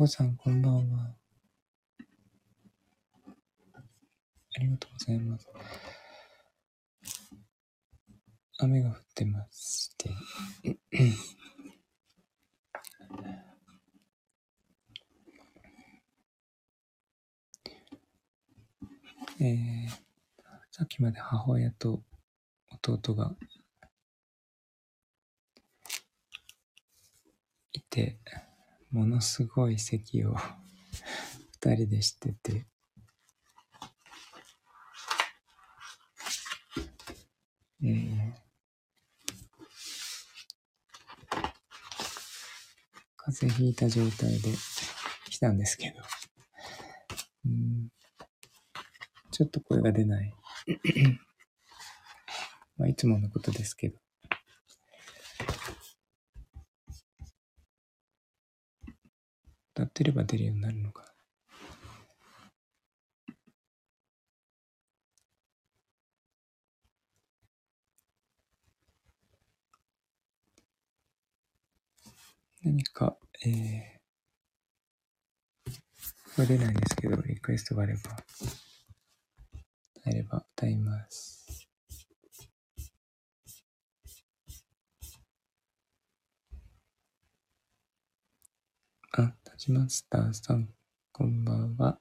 こさんこんばんは。ありがとうございます。雨が降ってまして。えー、さっきまで母親と弟がいて、ものすごい咳を 二人でしてて、えー、風邪ひいた状態で来たんですけど、うんちょっと声が出ない。まあ、いつものことですけど。歌ってれば出るようになるのか。何か、えー、が出ないんですけど、リクエストがあれば、あれば歌います。しました。さん、こんばんは。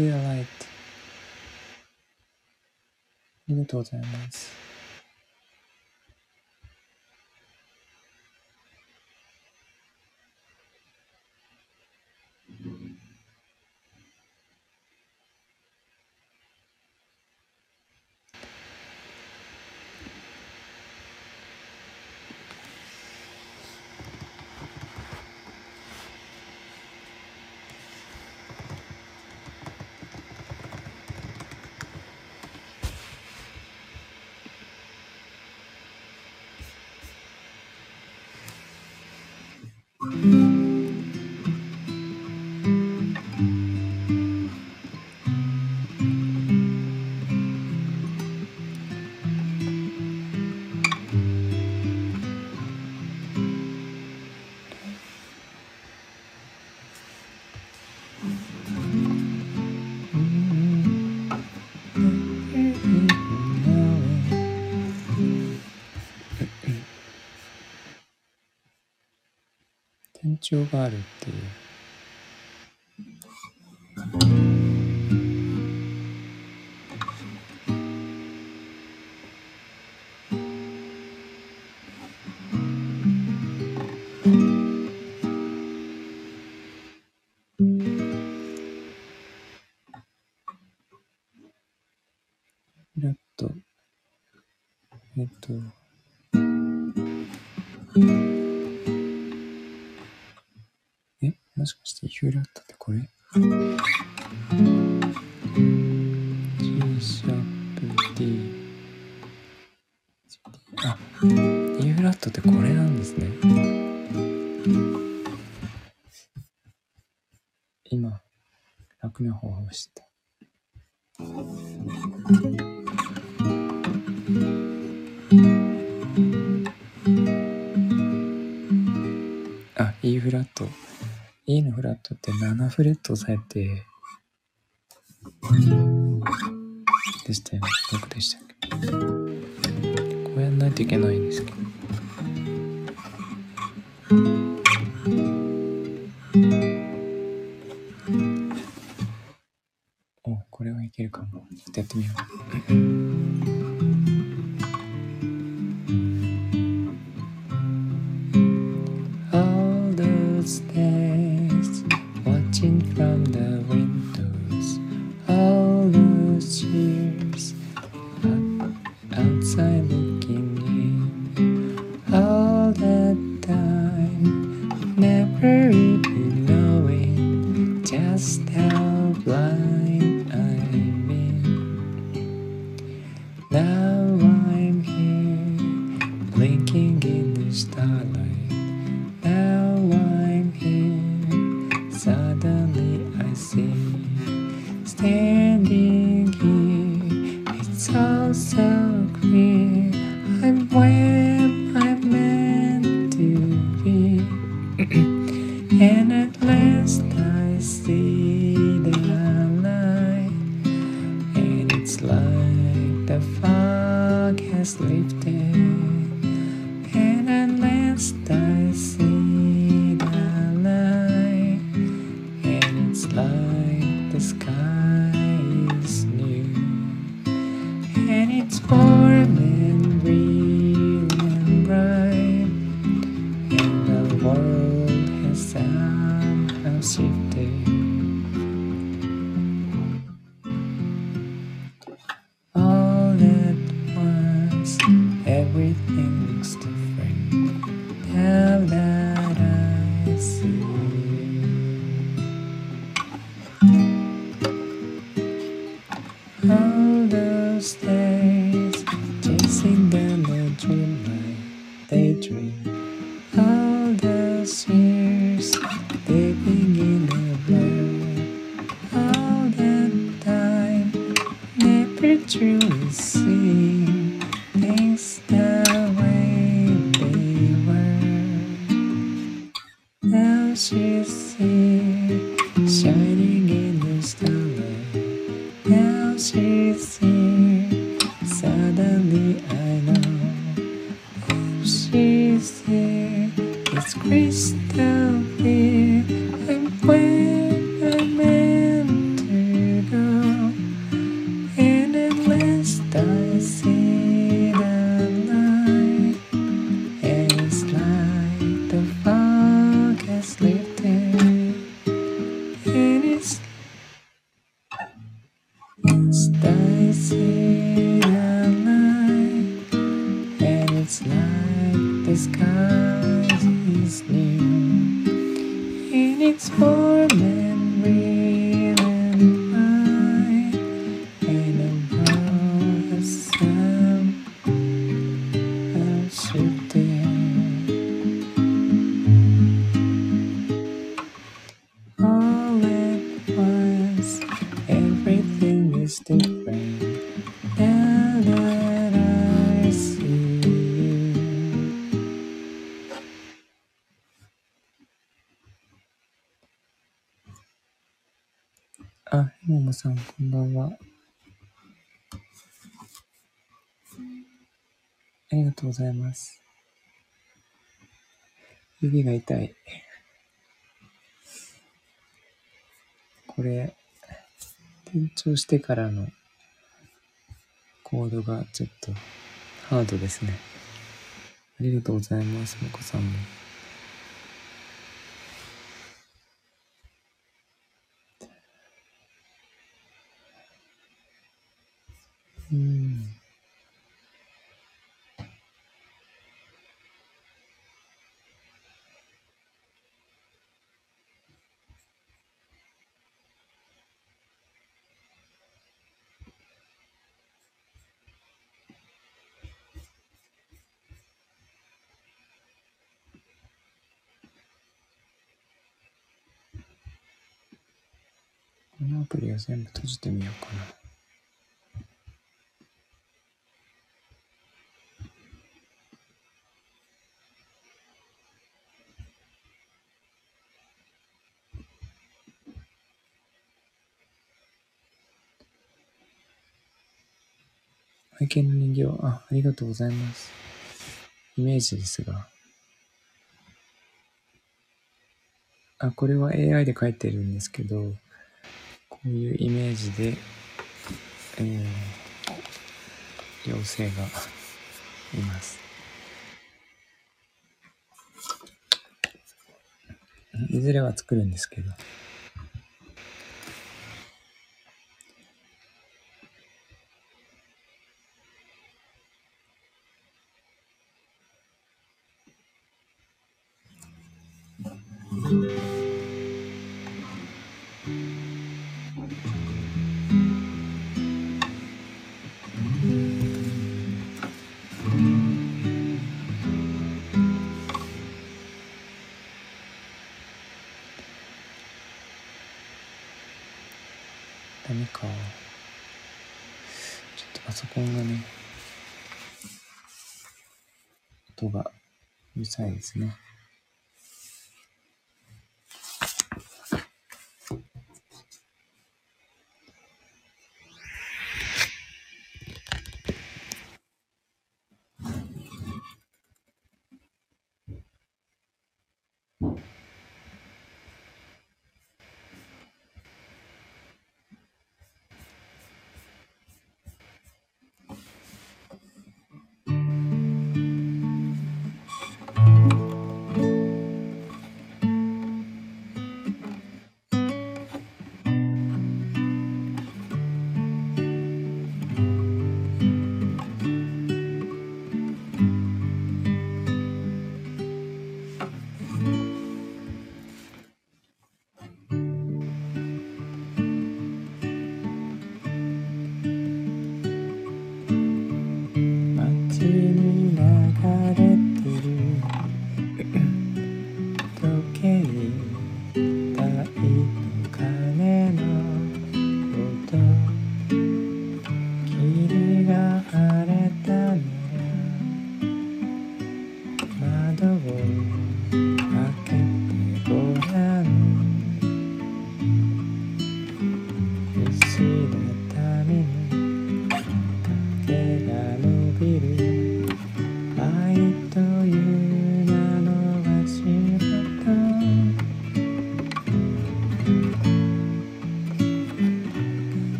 feel light。ありがとうございます。必要があるっていう。えっと。вперед. フレットされて、でしたよね。どこでしたっけこうやんないといけないんですけど。お、これはいけるかも。ちょやってみよう。ももさん、こんばんは。ありがとうございます。指が痛い。これ、転調してからのコードがちょっとハードですね。ありがとうございます、もこさんも。全部閉じてみようかな。愛犬の人形、あ、ありがとうございます。イメージですが。あ、これは AI で書いてるんですけど、こういうイメージで、えー、妖精がいます。いずれは作るんですけど。したいですね。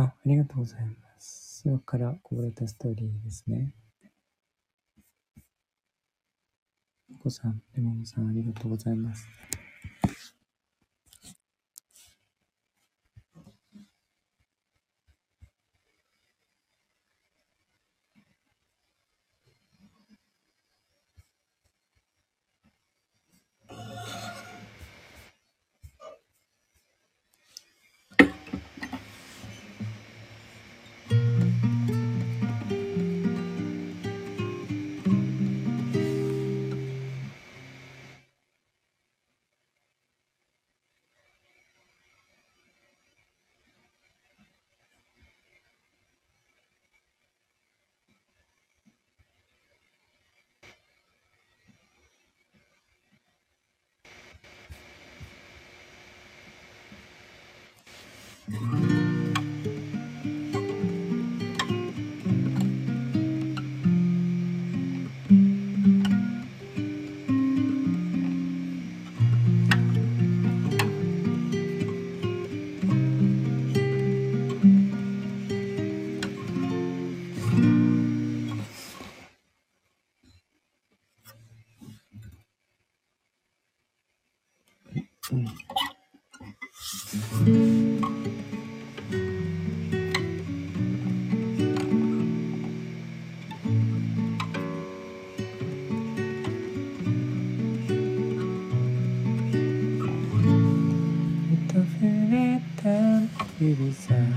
あ、ありがとうございます。それからこぼれたストーリーですね。お子さん、レモンさん、ありがとうございます。it is sad.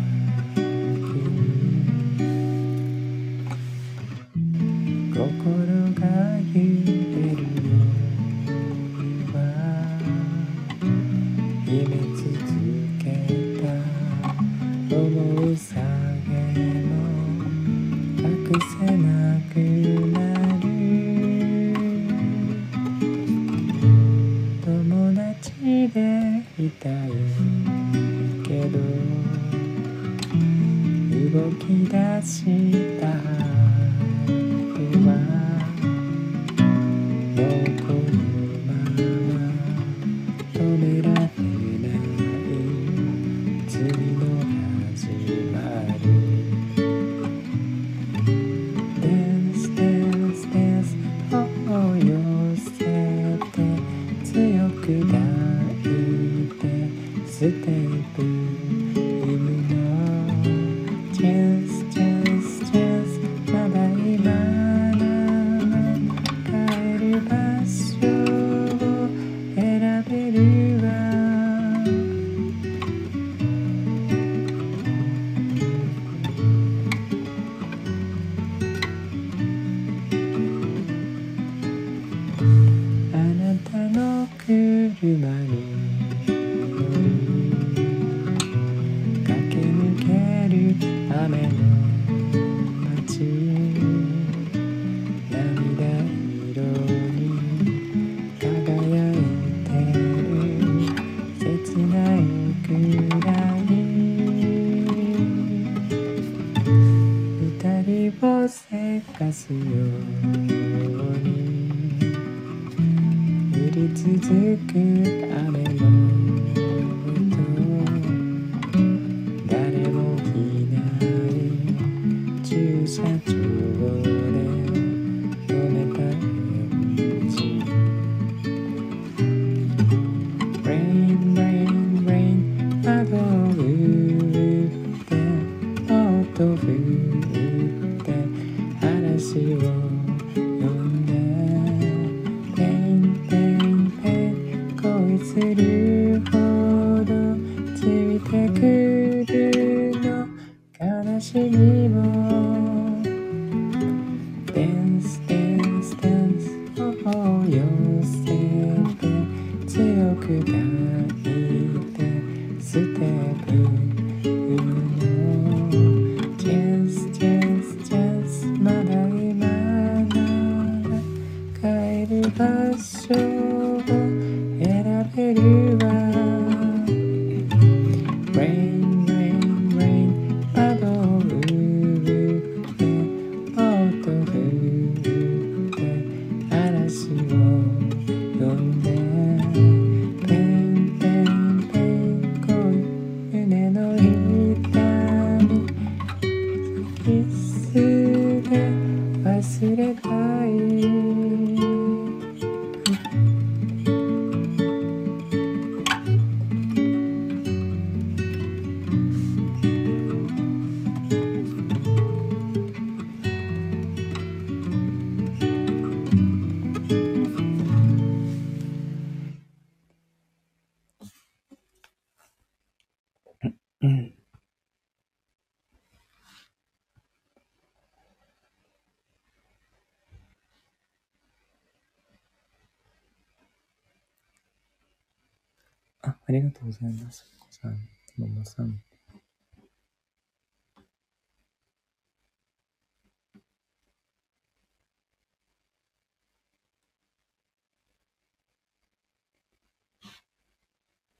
りがとうございます。お子さん、ももさん。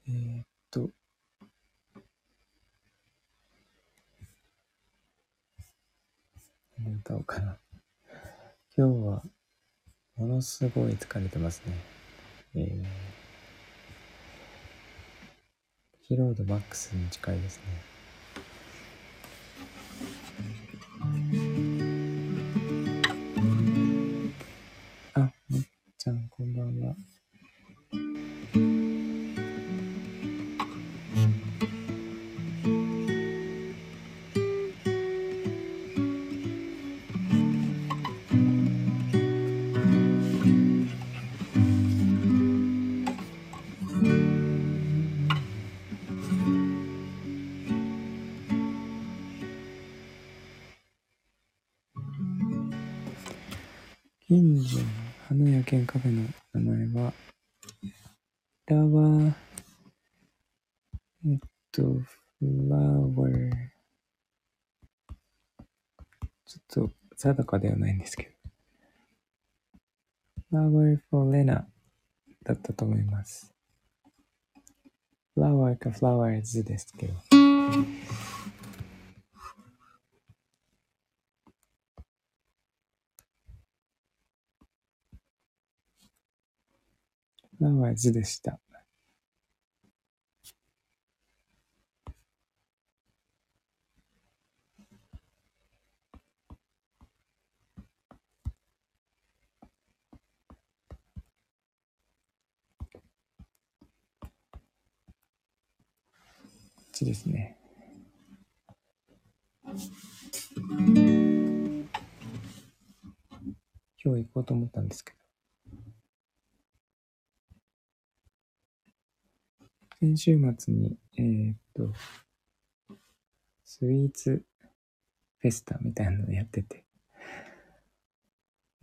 えーっと、何歌おうかな。今日は、ものすごい疲れてますね。えー、疲労度マックスに近いですね。名前は、ラワー、えっと、フラワー、ちょっと定かではないんですけど、フラワー for Lena だったと思います。フラワーかフラワーズですけど。フラワーズでした。こっちですね。今日行こうと思ったんですけど。先週末に、えーっと、スイーツフェスタみたいなのやってて、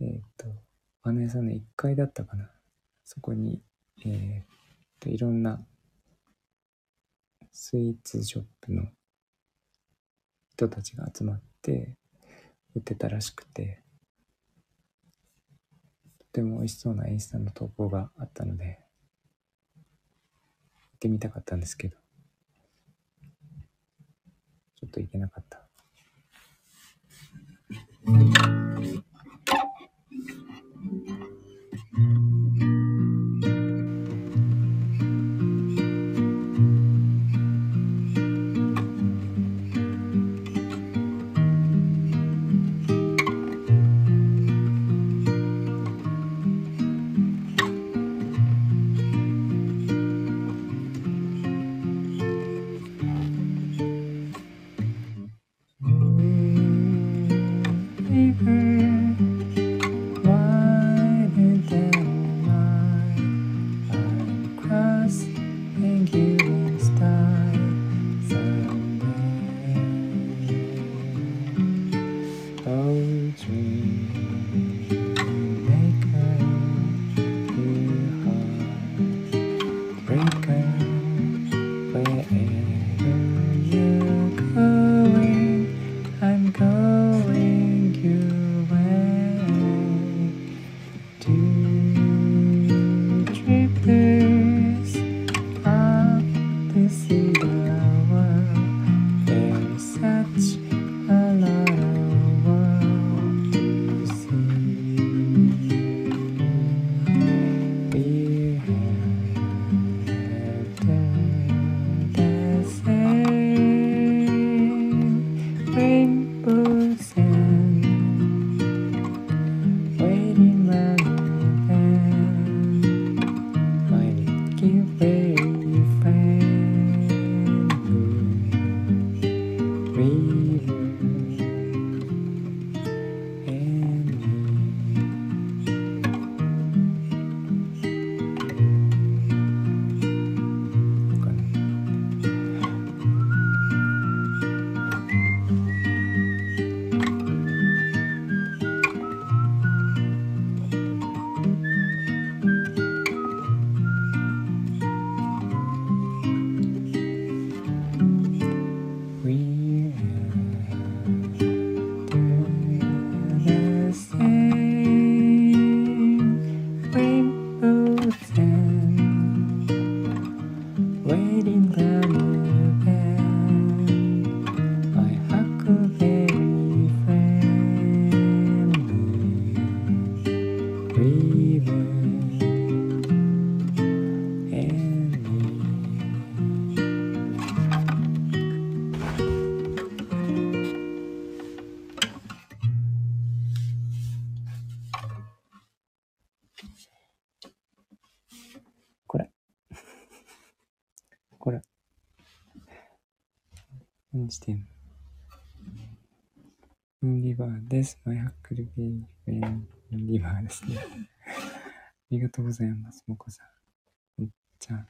えーっと、お花屋さんの1階だったかな。そこに、えーっと、いろんなスイーツショップの人たちが集まって売ってたらしくて、とても美味しそうなインスタの投稿があったので、ってみたかったんですけど、ちょっと行けなかった。何してんリバーです。マイハックルベイフェンリバーですね。ありがとうございます。もこさん。むっちゃん。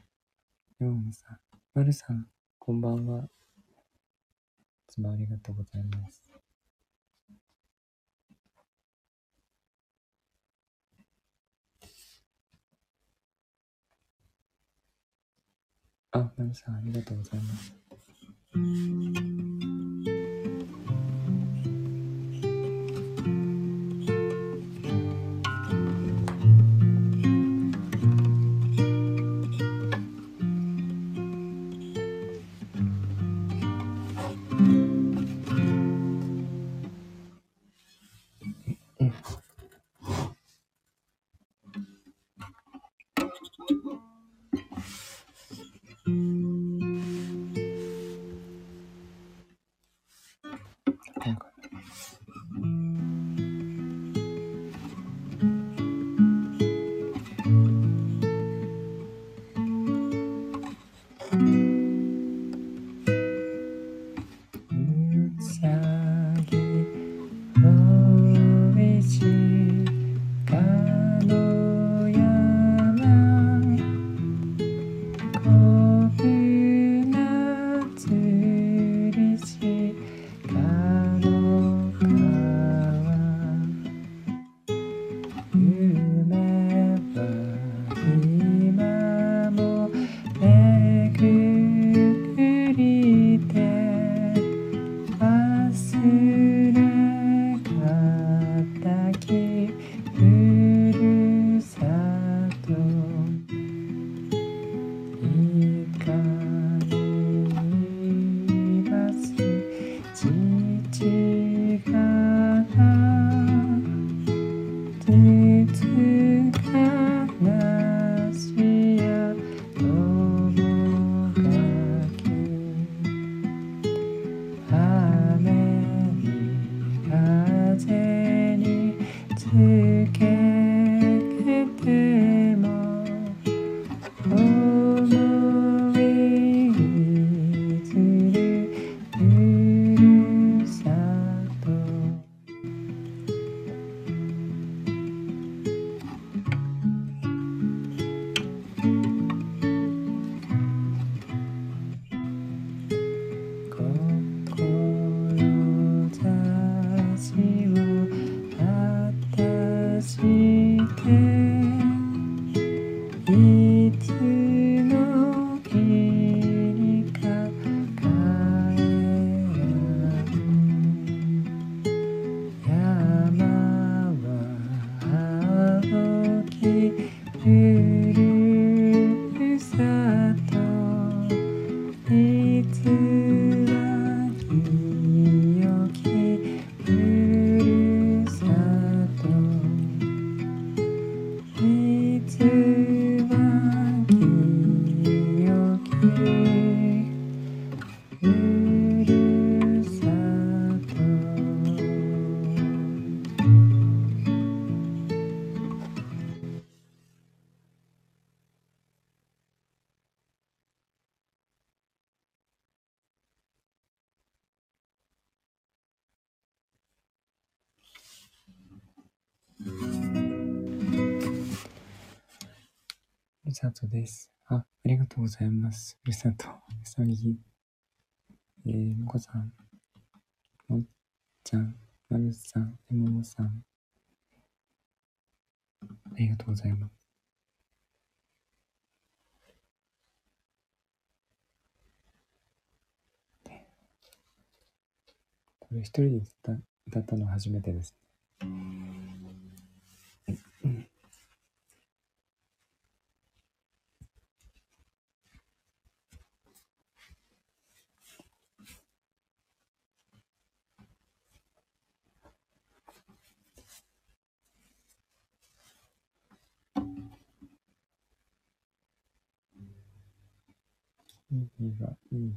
ヨウムさん。まるさん。こんばんは。いつもありがとうございます。あ、まるさん、ありがとうございます。Thank you. つです。あ、ありがとうございます。ふるさと、うさぎ、えー、もこさん、もっちゃん、まるさん、えももさん、ありがとうございます。これ一人で歌ったの初めてです。ね e, Iva, e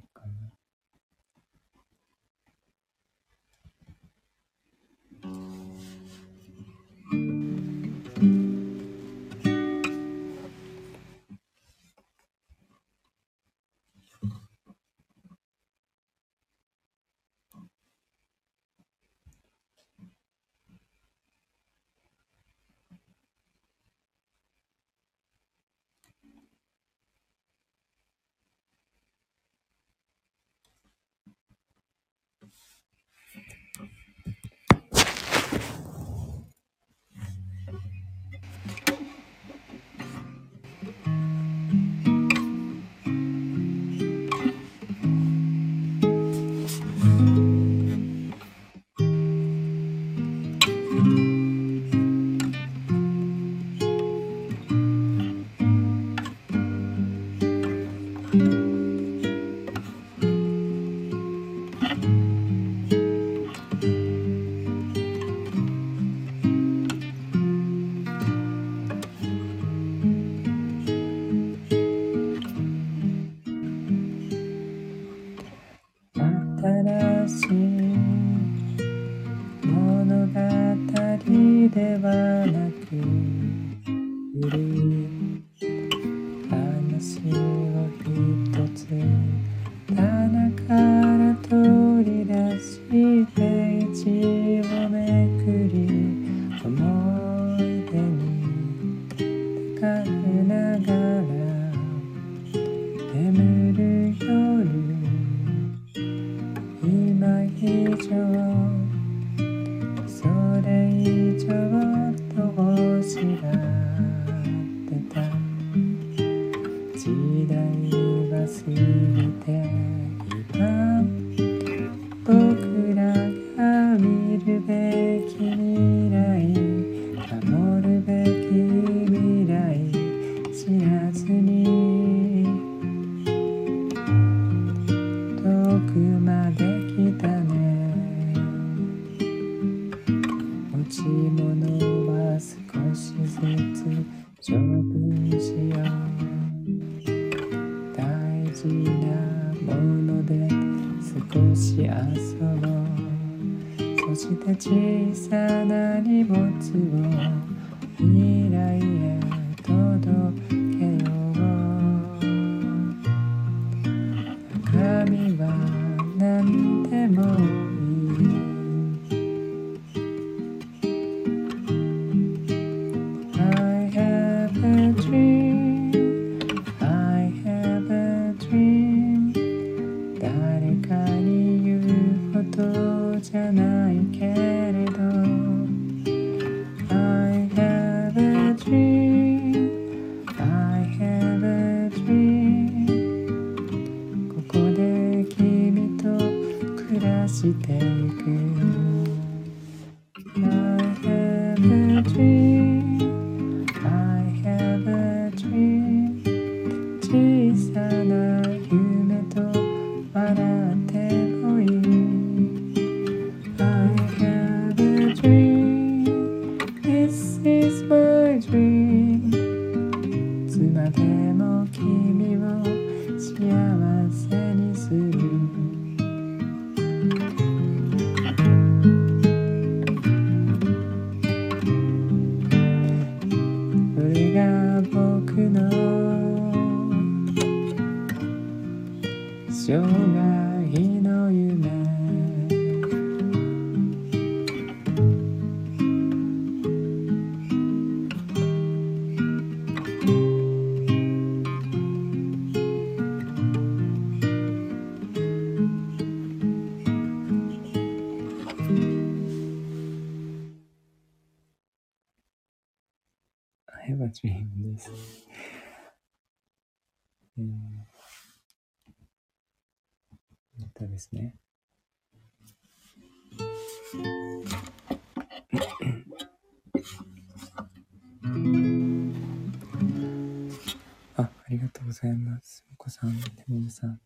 ありがとうございます。お子さん、ねももさん。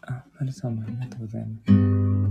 あ、まるさんもありがとうございます。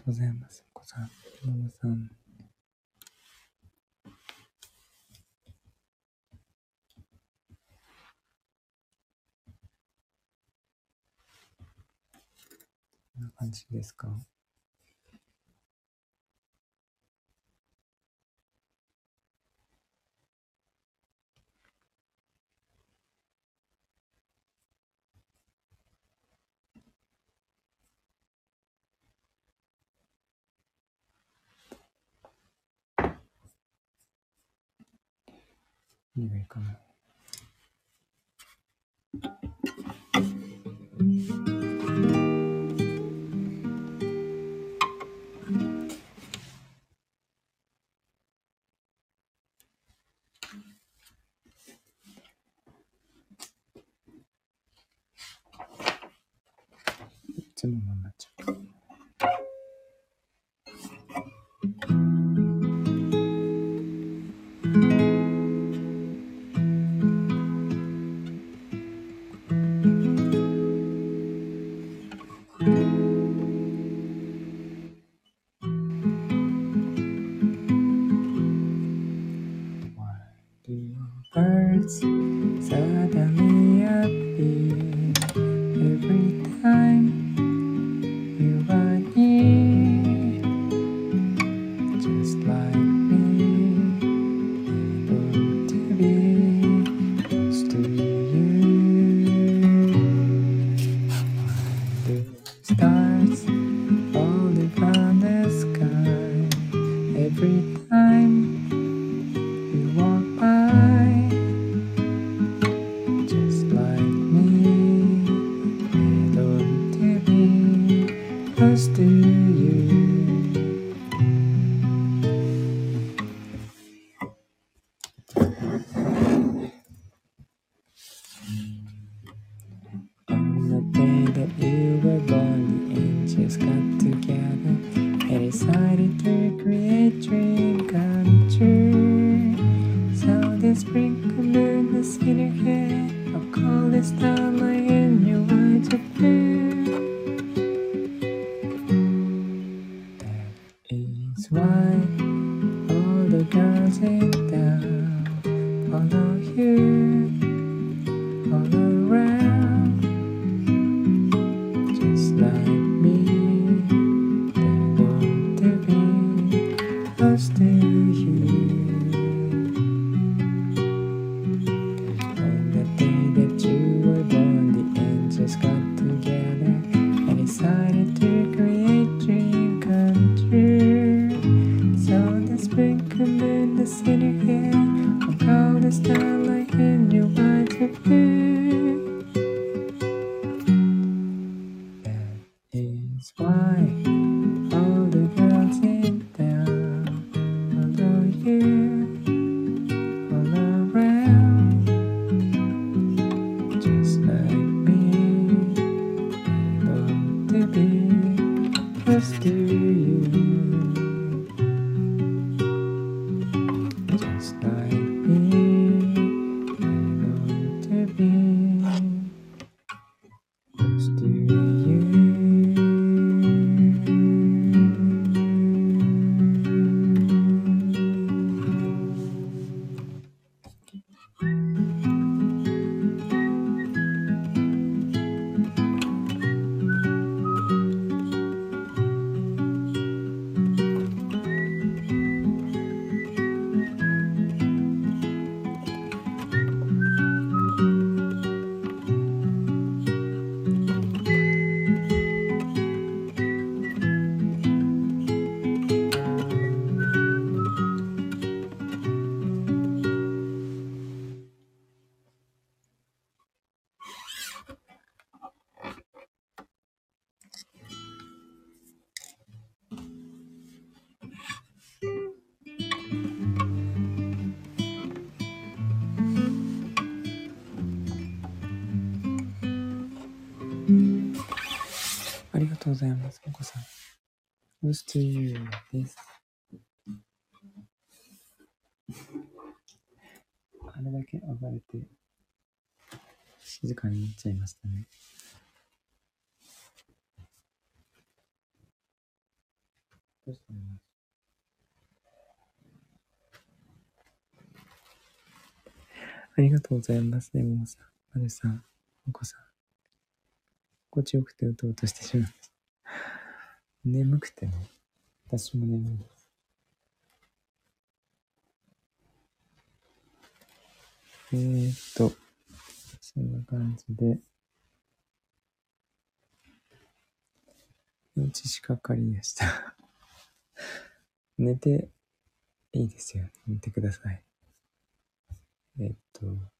とうございます。お子さん、ママさん。こんな感じですか？かも。いつものなっちゃ here. とうございます、もこさん。Close to you です。あれだけ暴れて、静かになっちゃいましたね。どうしたのありがとうございますね、ももさん。まるさん、もこさん。心地よくてうとうとしてしまいました。眠くてね。私も眠いです。えー、っと、そんな感じで、うちしかかりでした。寝ていいですよ。寝てください。えーっと、今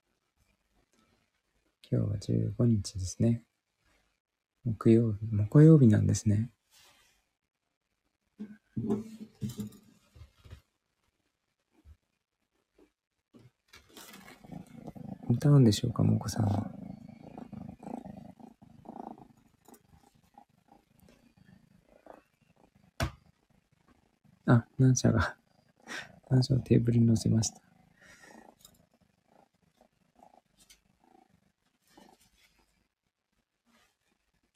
日は15日ですね。木曜日、木曜日なんですね。歌うんでしょうか、もこさんは。あ、何社が、何社をテーブルに乗せました。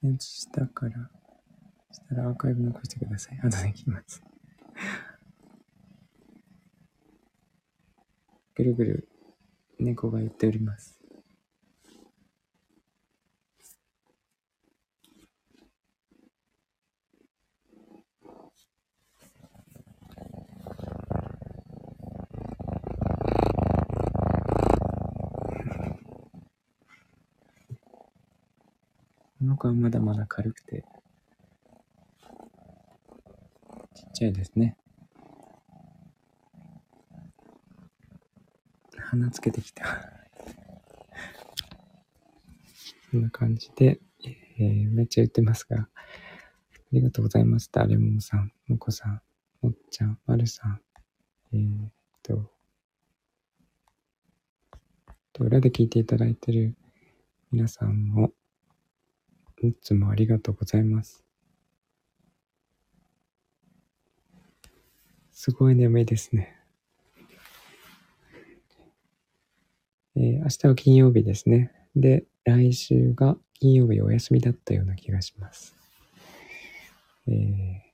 返事したから、したらアーカイブ残してください。後で聞きます。ぐるぐる猫が言っております。この子はまだまだ軽くて、ちっちゃいですね。鼻つけてきた。こんな感じで、えーめっちゃ言ってますが、ありがとうございました。レモンさん、もこさん、もっちゃん、まるさん。えー、っと、と裏で聞いていただいてる皆さんも、いつもありがとうございます。すごい眠いですね。えー明日は金曜日ですね。で、来週が金曜日お休みだったような気がします。えー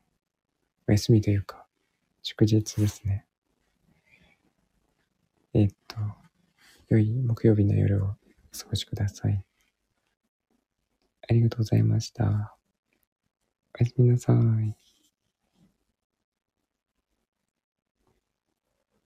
お休みというか、祝日ですね。えーっと、良い木曜日の夜をお過ごしください。ありがとうございました。おやすみなさい。